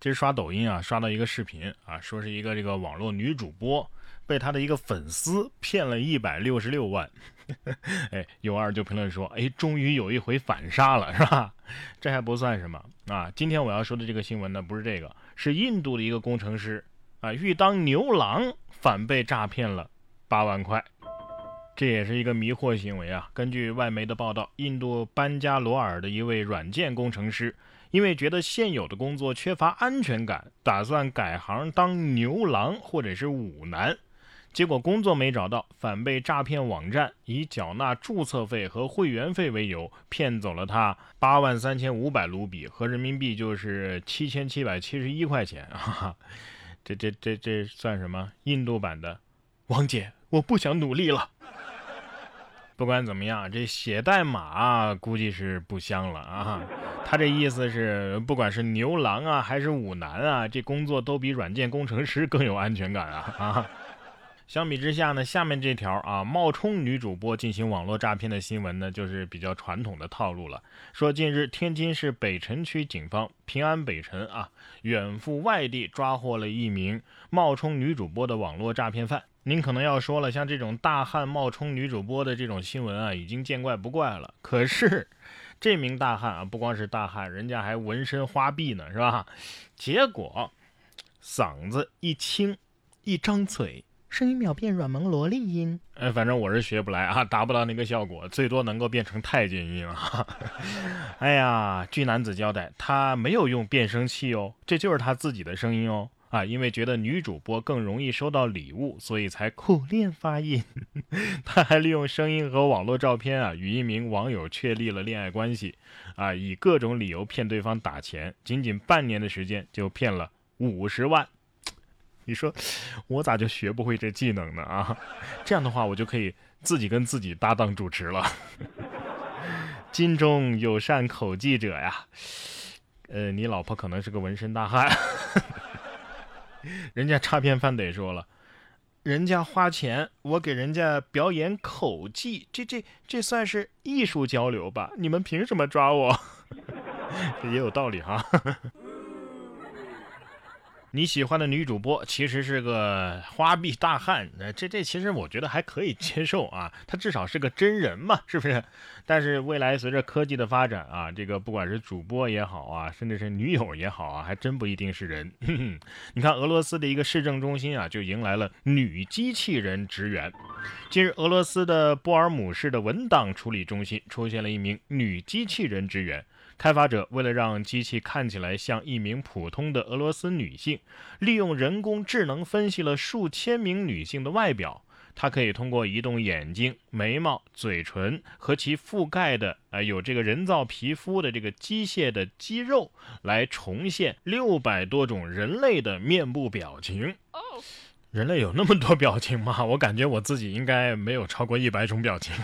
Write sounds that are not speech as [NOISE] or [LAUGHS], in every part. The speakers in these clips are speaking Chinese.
这是刷抖音啊，刷到一个视频啊，说是一个这个网络女主播被她的一个粉丝骗了一百六十六万。[LAUGHS] 哎，有二就评论说，哎，终于有一回反杀了，是吧？这还不算什么啊。今天我要说的这个新闻呢，不是这个，是印度的一个工程师啊，欲当牛郎，反被诈骗了八万块。这也是一个迷惑行为啊。根据外媒的报道，印度班加罗尔的一位软件工程师。因为觉得现有的工作缺乏安全感，打算改行当牛郎或者是舞男，结果工作没找到，反被诈骗网站以缴纳注册费和会员费为由骗走了他八万三千五百卢比，合人民币就是七千七百七十一块钱啊！这这这这算什么？印度版的王姐，我不想努力了。不管怎么样，这写代码估计是不香了啊！他这意思是，不管是牛郎啊，还是舞男啊，这工作都比软件工程师更有安全感啊！啊，相比之下呢，下面这条啊，冒充女主播进行网络诈骗的新闻呢，就是比较传统的套路了。说近日，天津市北辰区警方平安北辰啊，远赴外地抓获了一名冒充女主播的网络诈骗犯。您可能要说了，像这种大汉冒充女主播的这种新闻啊，已经见怪不怪了。可是，这名大汉啊，不光是大汉，人家还纹身花臂呢，是吧？结果，嗓子一清，一张嘴，声音秒变软萌萝莉音。哎，反正我是学不来啊，达不到那个效果，最多能够变成太监音啊。哎呀，据男子交代，他没有用变声器哦，这就是他自己的声音哦。啊，因为觉得女主播更容易收到礼物，所以才苦练发音。[LAUGHS] 他还利用声音和网络照片啊，与一名网友确立了恋爱关系，啊，以各种理由骗对方打钱，仅仅半年的时间就骗了五十万。你说我咋就学不会这技能呢？啊，这样的话我就可以自己跟自己搭档主持了。金中有善口技者呀，呃，你老婆可能是个纹身大汉。[LAUGHS] 人家插片犯得说了，人家花钱，我给人家表演口技，这这这算是艺术交流吧？你们凭什么抓我？[LAUGHS] 也有道理哈。你喜欢的女主播 [LAUGHS] 其实是个花臂大汉，那这这其实我觉得还可以接受啊，她至少是个真人嘛，是不是？但是未来随着科技的发展啊，这个不管是主播也好啊，甚至是女友也好啊，还真不一定是人。[LAUGHS] 你看俄罗斯的一个市政中心啊，就迎来了女机器人职员。近日，俄罗斯的波尔姆市的文档处理中心出现了一名女机器人职员。开发者为了让机器看起来像一名普通的俄罗斯女性，利用人工智能分析了数千名女性的外表。它可以通过移动眼睛、眉毛、嘴唇和其覆盖的啊有这个人造皮肤的这个机械的肌肉，来重现六百多种人类的面部表情。[LAUGHS] 人类有那么多表情吗？我感觉我自己应该没有超过一百种表情。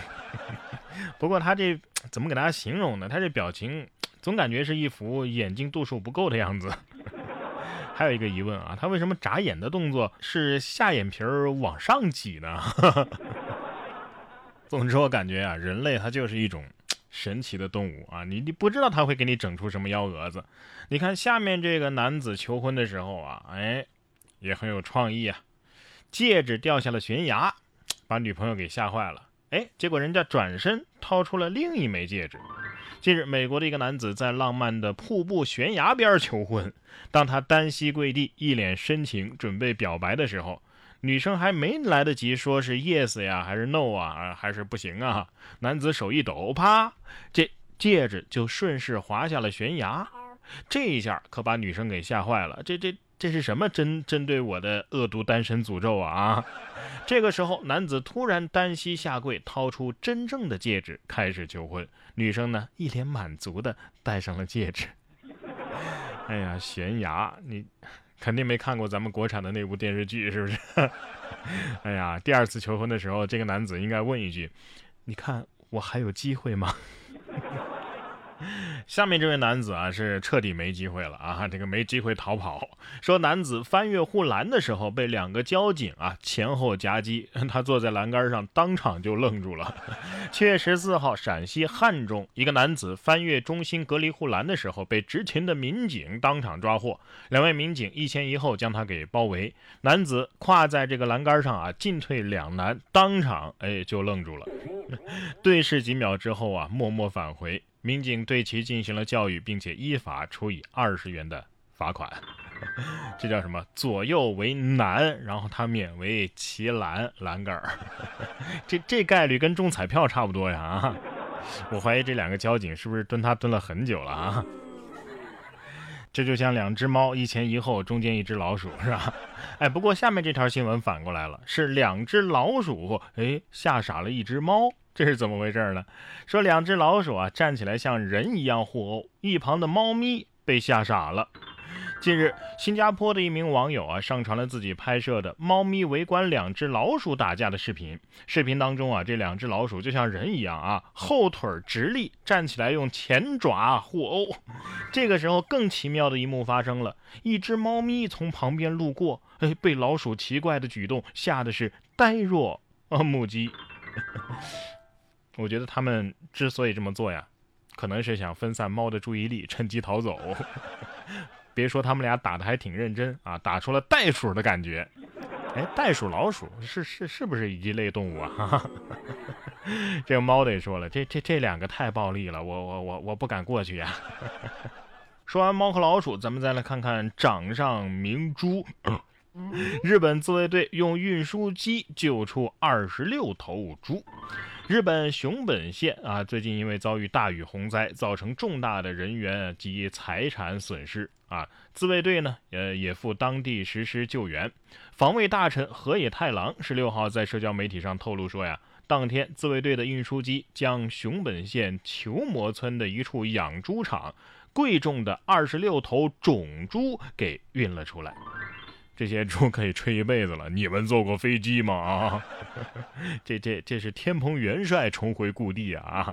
[LAUGHS] 不过他这怎么给大家形容呢？他这表情。总感觉是一副眼睛度数不够的样子。[LAUGHS] 还有一个疑问啊，他为什么眨眼的动作是下眼皮儿往上挤呢？[LAUGHS] 总之，我感觉啊，人类它就是一种神奇的动物啊，你你不知道他会给你整出什么幺蛾子。你看下面这个男子求婚的时候啊，哎，也很有创意啊，戒指掉下了悬崖，把女朋友给吓坏了。哎，结果人家转身掏出了另一枚戒指。近日，美国的一个男子在浪漫的瀑布悬崖边求婚。当他单膝跪地，一脸深情，准备表白的时候，女生还没来得及说是 yes 呀，还是 no 啊，还是不行啊，男子手一抖，啪，这戒指就顺势滑下了悬崖。这一下可把女生给吓坏了。这这。这是什么针针对我的恶毒单身诅咒啊！[LAUGHS] 这个时候，男子突然单膝下跪，掏出真正的戒指，开始求婚。女生呢，一脸满足的戴上了戒指。[LAUGHS] 哎呀，悬崖，你肯定没看过咱们国产的那部电视剧，是不是？[LAUGHS] 哎呀，第二次求婚的时候，这个男子应该问一句：“你看我还有机会吗？” [LAUGHS] 下面这位男子啊，是彻底没机会了啊！这个没机会逃跑。说男子翻越护栏的时候，被两个交警啊前后夹击，他坐在栏杆上，当场就愣住了。[LAUGHS] 七月十四号，陕西汉中一个男子翻越中心隔离护栏的时候，被执勤的民警当场抓获。两位民警一前一后将他给包围，男子跨在这个栏杆上啊，进退两难，当场哎就愣住了。[LAUGHS] 对视几秒之后啊，默默返回。民警对其进行了教育，并且依法处以二十元的罚款。[LAUGHS] 这叫什么？左右为难，然后他勉为其难栏杆儿。[LAUGHS] 这这概率跟中彩票差不多呀！啊，[LAUGHS] 我怀疑这两个交警是不是蹲他蹲了很久了啊？这就像两只猫，一前一后，中间一只老鼠，是吧？哎，不过下面这条新闻反过来了，是两只老鼠哎吓傻了一只猫。这是怎么回事呢？说两只老鼠啊站起来像人一样互殴，一旁的猫咪被吓傻了。近日，新加坡的一名网友啊上传了自己拍摄的猫咪围观两只老鼠打架的视频。视频当中啊，这两只老鼠就像人一样啊，后腿直立站起来，用前爪互殴。这个时候，更奇妙的一幕发生了：一只猫咪从旁边路过，哎，被老鼠奇怪的举动吓得是呆若木鸡。我觉得他们之所以这么做呀，可能是想分散猫的注意力，趁机逃走。[LAUGHS] 别说他们俩打的还挺认真啊，打出了袋鼠的感觉。哎，袋鼠、老鼠是是是不是一类动物啊？[LAUGHS] 这个猫得说了，这这这两个太暴力了，我我我我不敢过去呀。[LAUGHS] 说完猫和老鼠，咱们再来看看掌上明珠。日本自卫队用运输机救出二十六头猪。日本熊本县啊，最近因为遭遇大雨洪灾，造成重大的人员及财产损失啊。自卫队呢，呃，也赴当地实施救援。防卫大臣河野太郎十六号在社交媒体上透露说呀，当天自卫队的运输机将熊本县球磨村的一处养猪场贵重的二十六头种猪给运了出来。这些猪可以吹一辈子了。你们坐过飞机吗？啊，[LAUGHS] 这这这是天蓬元帅重回故地啊！